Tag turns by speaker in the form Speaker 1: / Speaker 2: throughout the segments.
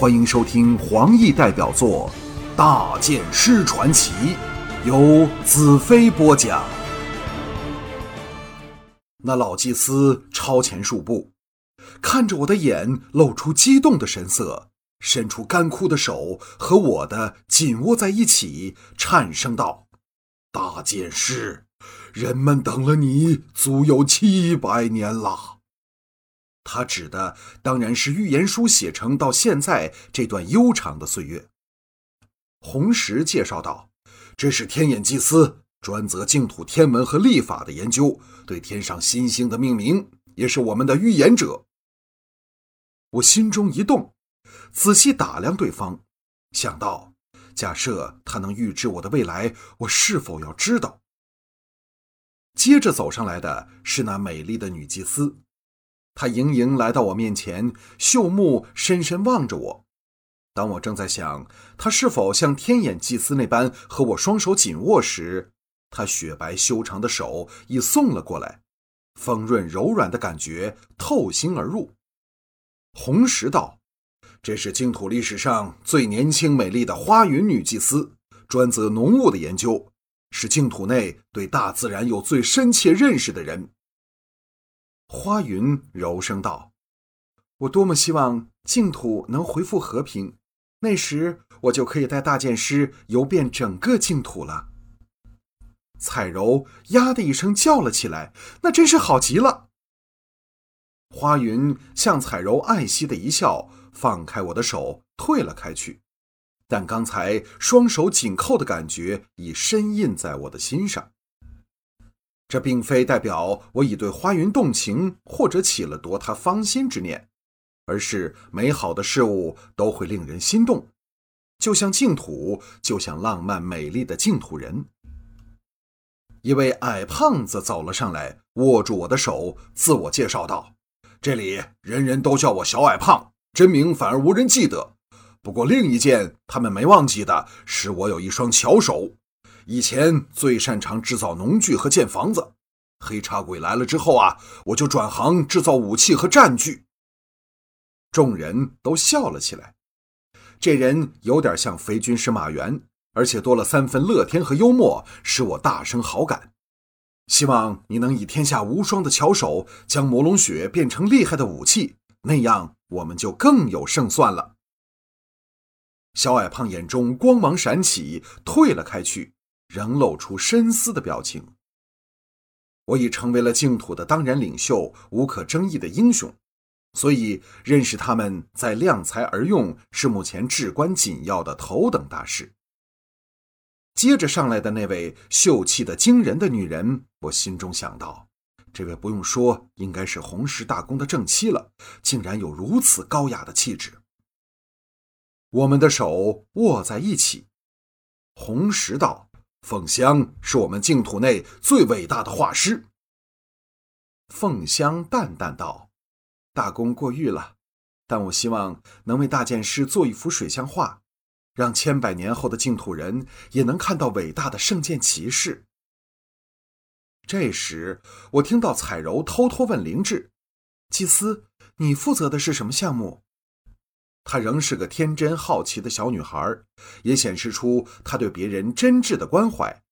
Speaker 1: 欢迎收听黄奕代表作《大剑师传奇》，由子飞播讲。那老祭司超前数步，看着我的眼，露出激动的神色，伸出干枯的手和我的紧握在一起，颤声道：“大剑师，人们等了你足有七百年了。”他指的当然是预言书写成到现在这段悠长的岁月。红石介绍道：“这是天眼祭司，专责净土天文和历法的研究，对天上新星的命名，也是我们的预言者。”我心中一动，仔细打量对方，想到：假设他能预知我的未来，我是否要知道？接着走上来的是那美丽的女祭司。他盈盈来到我面前，秀目深深望着我。当我正在想他是否像天眼祭司那般和我双手紧握时，他雪白修长的手已送了过来，丰润柔软的感觉透心而入。红石道：“这是净土历史上最年轻美丽的花云女祭司，专责浓雾的研究，是净土内对大自然有最深切认识的人。”花云柔声道：“我多么希望净土能恢复和平，那时我就可以带大剑师游遍整个净土了。”彩柔呀的一声叫了起来：“那真是好极了！”花云向彩柔爱惜的一笑，放开我的手，退了开去。但刚才双手紧扣的感觉已深印在我的心上。这并非代表我已对花云动情，或者起了夺她芳心之念，而是美好的事物都会令人心动，就像净土，就像浪漫美丽的净土人。一位矮胖子走了上来，握住我的手，自我介绍道：“这里人人都叫我小矮胖，真名反而无人记得。不过另一件他们没忘记的是，我有一双巧手。”以前最擅长制造农具和建房子，黑茶鬼来了之后啊，我就转行制造武器和战具。众人都笑了起来。这人有点像肥军师马原，而且多了三分乐天和幽默，使我大生好感。希望你能以天下无双的巧手，将魔龙血变成厉害的武器，那样我们就更有胜算了。小矮胖眼中光芒闪起，退了开去。仍露出深思的表情。我已成为了净土的当然领袖，无可争议的英雄，所以认识他们在量才而用是目前至关紧要的头等大事。接着上来的那位秀气的惊人的女人，我心中想到，这位不用说，应该是红石大公的正妻了，竟然有如此高雅的气质。我们的手握在一起，红石道。凤香是我们净土内最伟大的画师。凤香淡淡道：“大功过誉了，但我希望能为大剑师做一幅水象画，让千百年后的净土人也能看到伟大的圣剑骑士。”这时，我听到彩柔偷偷问灵智：“祭司，你负责的是什么项目？”她仍是个天真好奇的小女孩，也显示出她对别人真挚的关怀。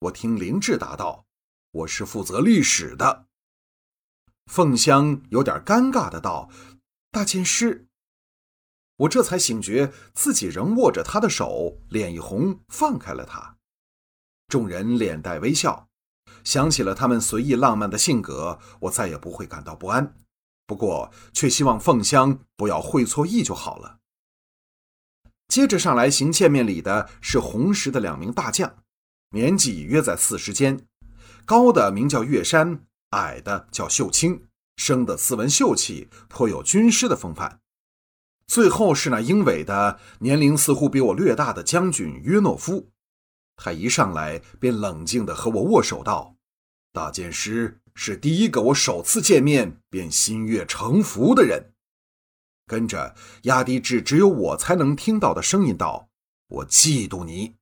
Speaker 1: 我听灵智答道：“我是负责历史的。”凤香有点尴尬的道：“大剑师。”我这才醒觉自己仍握着她的手，脸一红，放开了她。众人脸带微笑，想起了他们随意浪漫的性格，我再也不会感到不安。不过，却希望凤香不要会错意就好了。接着上来行见面礼的是红石的两名大将，年纪约在四十间，高的名叫岳山，矮的叫秀清，生得斯文秀气，颇有军师的风范。最后是那英伟的，年龄似乎比我略大的将军约诺夫，他一上来便冷静地和我握手道：“大剑师。”是第一个我首次见面便心悦诚服的人，跟着压低至只有我才能听到的声音道：“我嫉妒你。”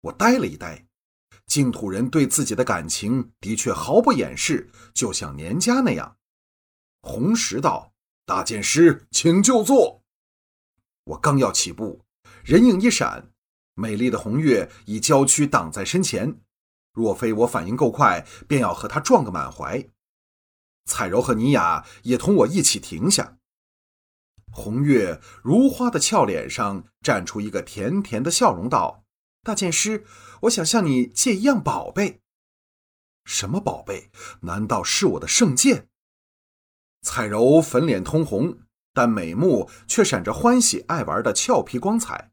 Speaker 1: 我呆了一呆，净土人对自己的感情的确毫不掩饰，就像年家那样。红石道：“大剑师，请就坐。”我刚要起步，人影一闪，美丽的红月以娇躯挡在身前。若非我反应够快，便要和他撞个满怀。彩柔和尼雅也同我一起停下。红月如花的俏脸上绽出一个甜甜的笑容，道：“大剑师，我想向你借一样宝贝。”“什么宝贝？难道是我的圣剑？”彩柔粉脸通红，但美目却闪着欢喜爱玩的俏皮光彩。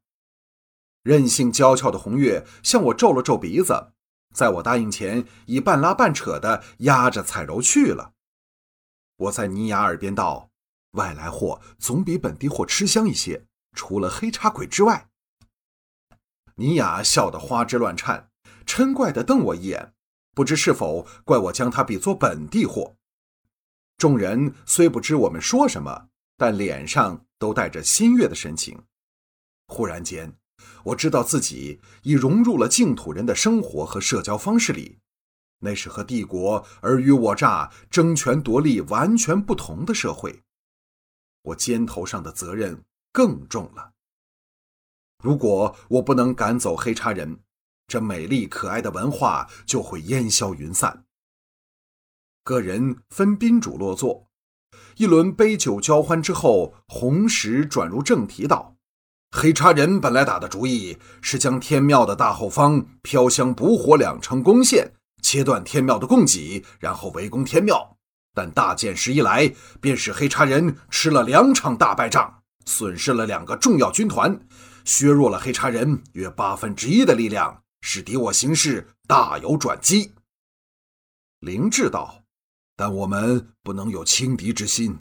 Speaker 1: 任性娇俏的红月向我皱了皱鼻子，在我答应前，已半拉半扯的压着彩柔去了。我在尼雅耳边道：“外来货总比本地货吃香一些，除了黑茶鬼之外。”尼雅笑得花枝乱颤，嗔怪地瞪我一眼，不知是否怪我将他比作本地货。众人虽不知我们说什么，但脸上都带着欣悦的神情。忽然间，我知道自己已融入了净土人的生活和社交方式里，那是和帝国尔虞我诈、争权夺利完全不同的社会。我肩头上的责任更重了。如果我不能赶走黑茶人，这美丽可爱的文化就会烟消云散。个人分宾主落座，一轮杯酒交欢之后，红石转入正题道：“黑茶人本来打的主意是将天庙的大后方飘香补火两城攻陷，切断天庙的供给，然后围攻天庙。但大剑师一来，便使黑茶人吃了两场大败仗，损失了两个重要军团，削弱了黑茶人约八分之一的力量，使敌我形势大有转机。”灵智道。但我们不能有轻敌之心，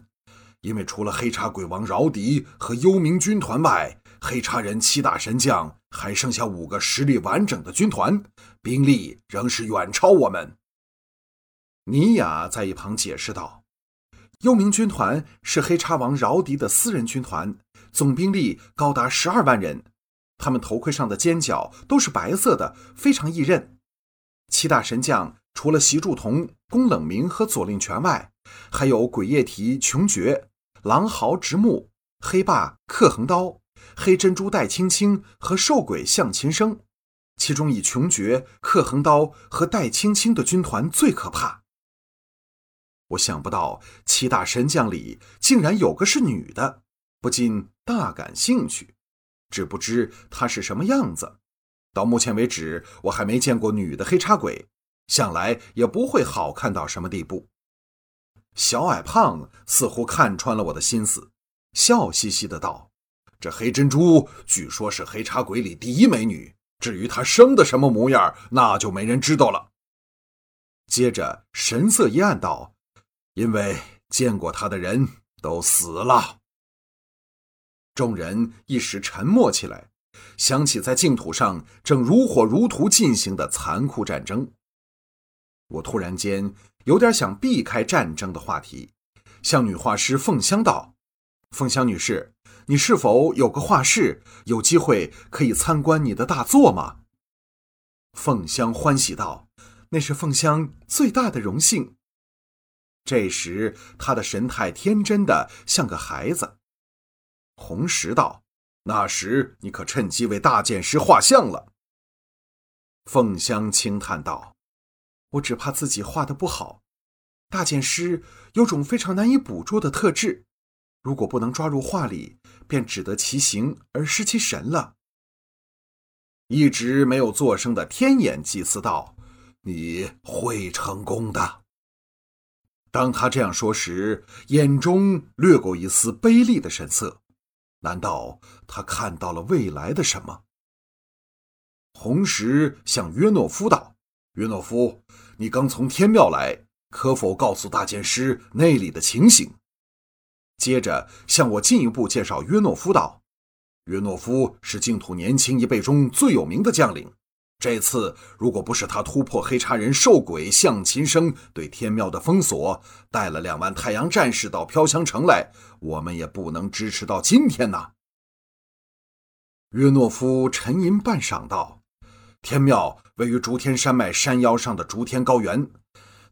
Speaker 1: 因为除了黑茶鬼王饶迪和幽冥军团外，黑茶人七大神将还剩下五个实力完整的军团，兵力仍是远超我们。尼雅在一旁解释道：“幽冥军团是黑茶王饶迪的私人军团，总兵力高达十二万人，他们头盔上的尖角都是白色的，非常易认。七大神将。”除了席柱同、宫冷明和左令权外，还有鬼夜啼、穷绝、狼嚎、直木、黑霸、克横刀、黑珍珠、戴青青和瘦鬼向琴声。其中以穷绝、克横刀和戴青青的军团最可怕。我想不到七大神将里竟然有个是女的，不禁大感兴趣，只不知她是什么样子。到目前为止，我还没见过女的黑叉鬼。想来也不会好看到什么地步。小矮胖似乎看穿了我的心思，笑嘻嘻的道：“这黑珍珠据说是黑茶鬼里第一美女，至于她生的什么模样，那就没人知道了。”接着神色一暗道：“因为见过她的人都死了。”众人一时沉默起来，想起在净土上正如火如荼进行的残酷战争。我突然间有点想避开战争的话题，向女画师凤香道：“凤香女士，你是否有个画室，有机会可以参观你的大作吗？”凤香欢喜道：“那是凤香最大的荣幸。”这时，她的神态天真的像个孩子。红石道：“那时你可趁机为大剑师画像了。”凤香轻叹道。我只怕自己画的不好，大剑师有种非常难以捕捉的特质，如果不能抓入画里，便只得其形而失其神了。一直没有作声的天眼祭司道：“你会成功的。”当他这样说时，眼中掠过一丝悲厉的神色。难道他看到了未来的什么？红石向约诺夫道。约诺夫，你刚从天庙来，可否告诉大剑师那里的情形？接着向我进一步介绍约诺夫道：“约诺夫是净土年轻一辈中最有名的将领。这次如果不是他突破黑茶人兽鬼向琴生对天庙的封锁，带了两万太阳战士到飘香城来，我们也不能支持到今天呐。”约诺夫沉吟半晌道：“天庙。”位于竹天山脉山腰上的竹天高原，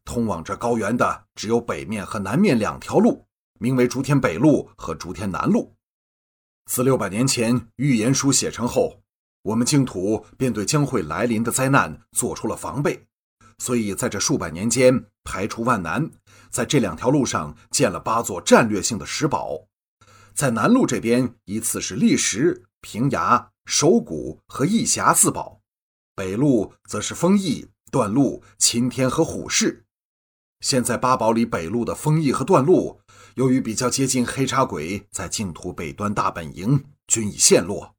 Speaker 1: 通往这高原的只有北面和南面两条路，名为竹天北路和竹天南路。自六百年前预言书写成后，我们净土便对将会来临的灾难做出了防备，所以在这数百年间排除万难，在这两条路上建了八座战略性的石堡。在南路这边，依次是砾石、平崖、守谷和义峡四堡；北路则是丰邑、段路、擎天和虎视。现在八堡里北路的丰邑和段路，由于比较接近黑茶鬼在净土北端大本营，均已陷落。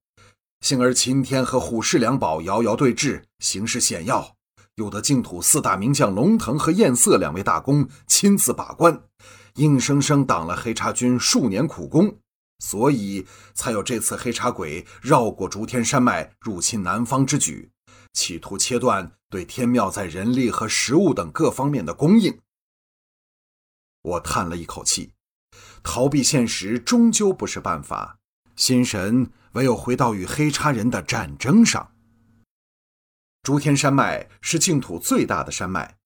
Speaker 1: 幸而秦天和虎视两宝遥遥对峙，形势险要，有得净土四大名将龙腾和焰色两位大公亲自把关，硬生生挡了黑茶军数年苦功，所以才有这次黑茶鬼绕过竹天山脉入侵南方之举，企图切断对天庙在人力和食物等各方面的供应。我叹了一口气，逃避现实终究不是办法，心神。唯有回到与黑叉人的战争上。诸天山脉是净土最大的山脉，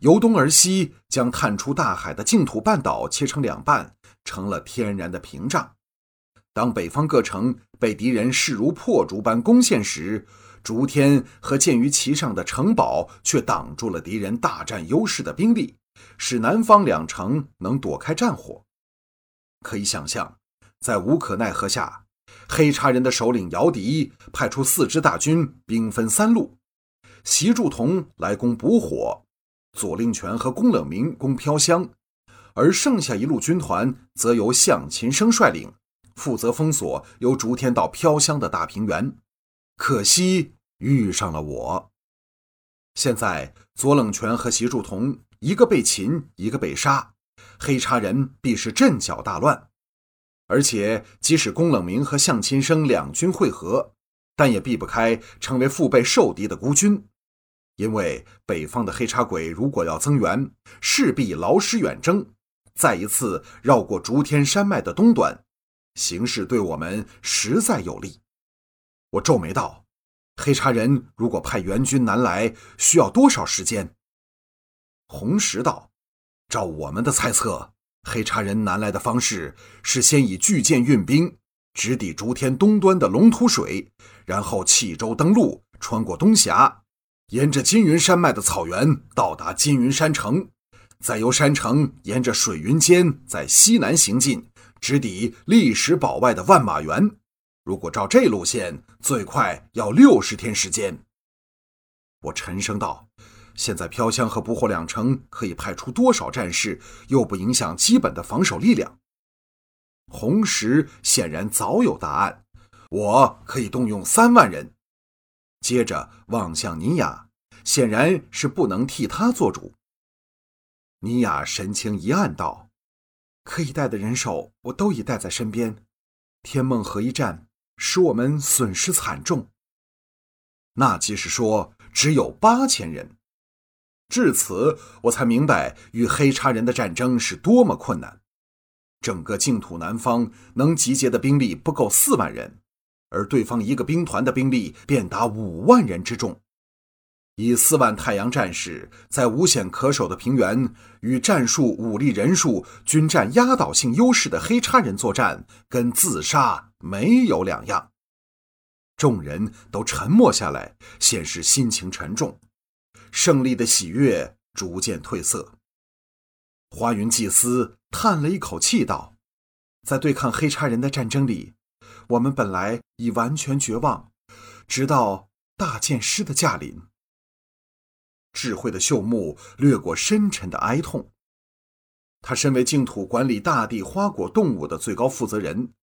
Speaker 1: 由东而西将探出大海的净土半岛切成两半，成了天然的屏障。当北方各城被敌人势如破竹般攻陷时，竹天和建于其上的城堡却挡住了敌人大占优势的兵力，使南方两城能躲开战火。可以想象，在无可奈何下。黑茶人的首领姚迪派出四支大军，兵分三路：习祝同来攻补火，左令权和宫冷明攻飘香，而剩下一路军团则由向秦生率领，负责封锁由竹天到飘香的大平原。可惜遇上了我。现在左冷权和习祝同一个被擒，一个被杀，黑茶人必是阵脚大乱。而且，即使宫冷明和向亲生两军会合，但也避不开成为腹背受敌的孤军。因为北方的黑茶鬼如果要增援，势必劳师远征，再一次绕过竹天山脉的东端，形势对我们实在有利。我皱眉道：“黑茶人如果派援军南来，需要多少时间？”红石道：“照我们的猜测。”黑茶人南来的方式是先以巨舰运兵，直抵竹天东端的龙吐水，然后弃舟登陆，穿过东峡，沿着金云山脉的草原到达金云山城，再由山城沿着水云间在西南行进，直抵历史堡外的万马园。如果照这路线，最快要六十天时间。我沉声道。现在飘香和不惑两城可以派出多少战士，又不影响基本的防守力量？红石显然早有答案，我可以动用三万人。接着望向尼雅，显然是不能替他做主。尼雅神情一暗道：“可以带的人手，我都已带在身边。天梦河一战，使我们损失惨重。那即是说，只有八千人。”至此，我才明白与黑叉人的战争是多么困难。整个净土南方能集结的兵力不够四万人，而对方一个兵团的兵力便达五万人之众。以四万太阳战士在无险可守的平原与战术、武力、人数均占压倒性优势的黑叉人作战，跟自杀没有两样。众人都沉默下来，显示心情沉重。胜利的喜悦逐渐褪色。花云祭司叹了一口气道：“在对抗黑叉人的战争里，我们本来已完全绝望，直到大剑师的驾临。”智慧的秀目掠过深沉的哀痛。他身为净土管理大地花果动物的最高负责人，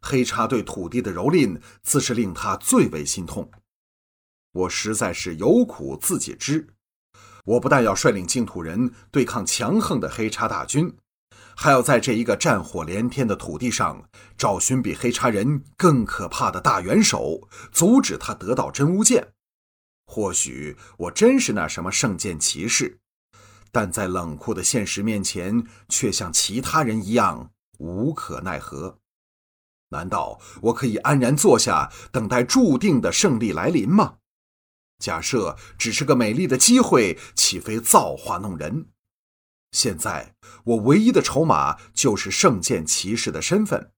Speaker 1: 黑叉对土地的蹂躏自是令他最为心痛。我实在是有苦自己知。我不但要率领净土人对抗强横的黑叉大军，还要在这一个战火连天的土地上找寻比黑叉人更可怕的大元首，阻止他得到真乌剑。或许我真是那什么圣剑骑士，但在冷酷的现实面前，却像其他人一样无可奈何。难道我可以安然坐下，等待注定的胜利来临吗？假设只是个美丽的机会，岂非造化弄人？现在我唯一的筹码就是圣剑骑士的身份。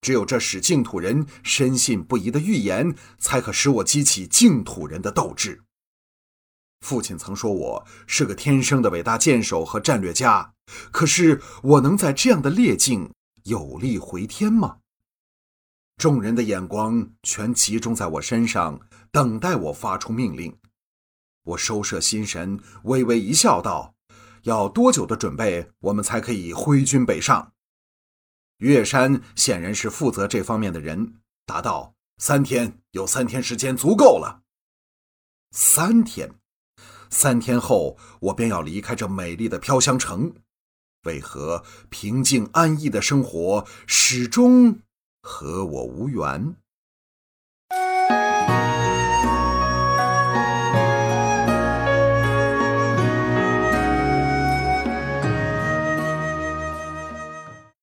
Speaker 1: 只有这使净土人深信不疑的预言，才可使我激起净土人的斗志。父亲曾说我是个天生的伟大剑手和战略家，可是我能在这样的劣境有力回天吗？众人的眼光全集中在我身上，等待我发出命令。我收摄心神，微微一笑，道：“要多久的准备，我们才可以挥军北上？”岳山显然是负责这方面的人，答道：“三天，有三天时间足够了。三天。”三天后，我便要离开这美丽的飘香城。为何平静安逸的生活始终和我无缘？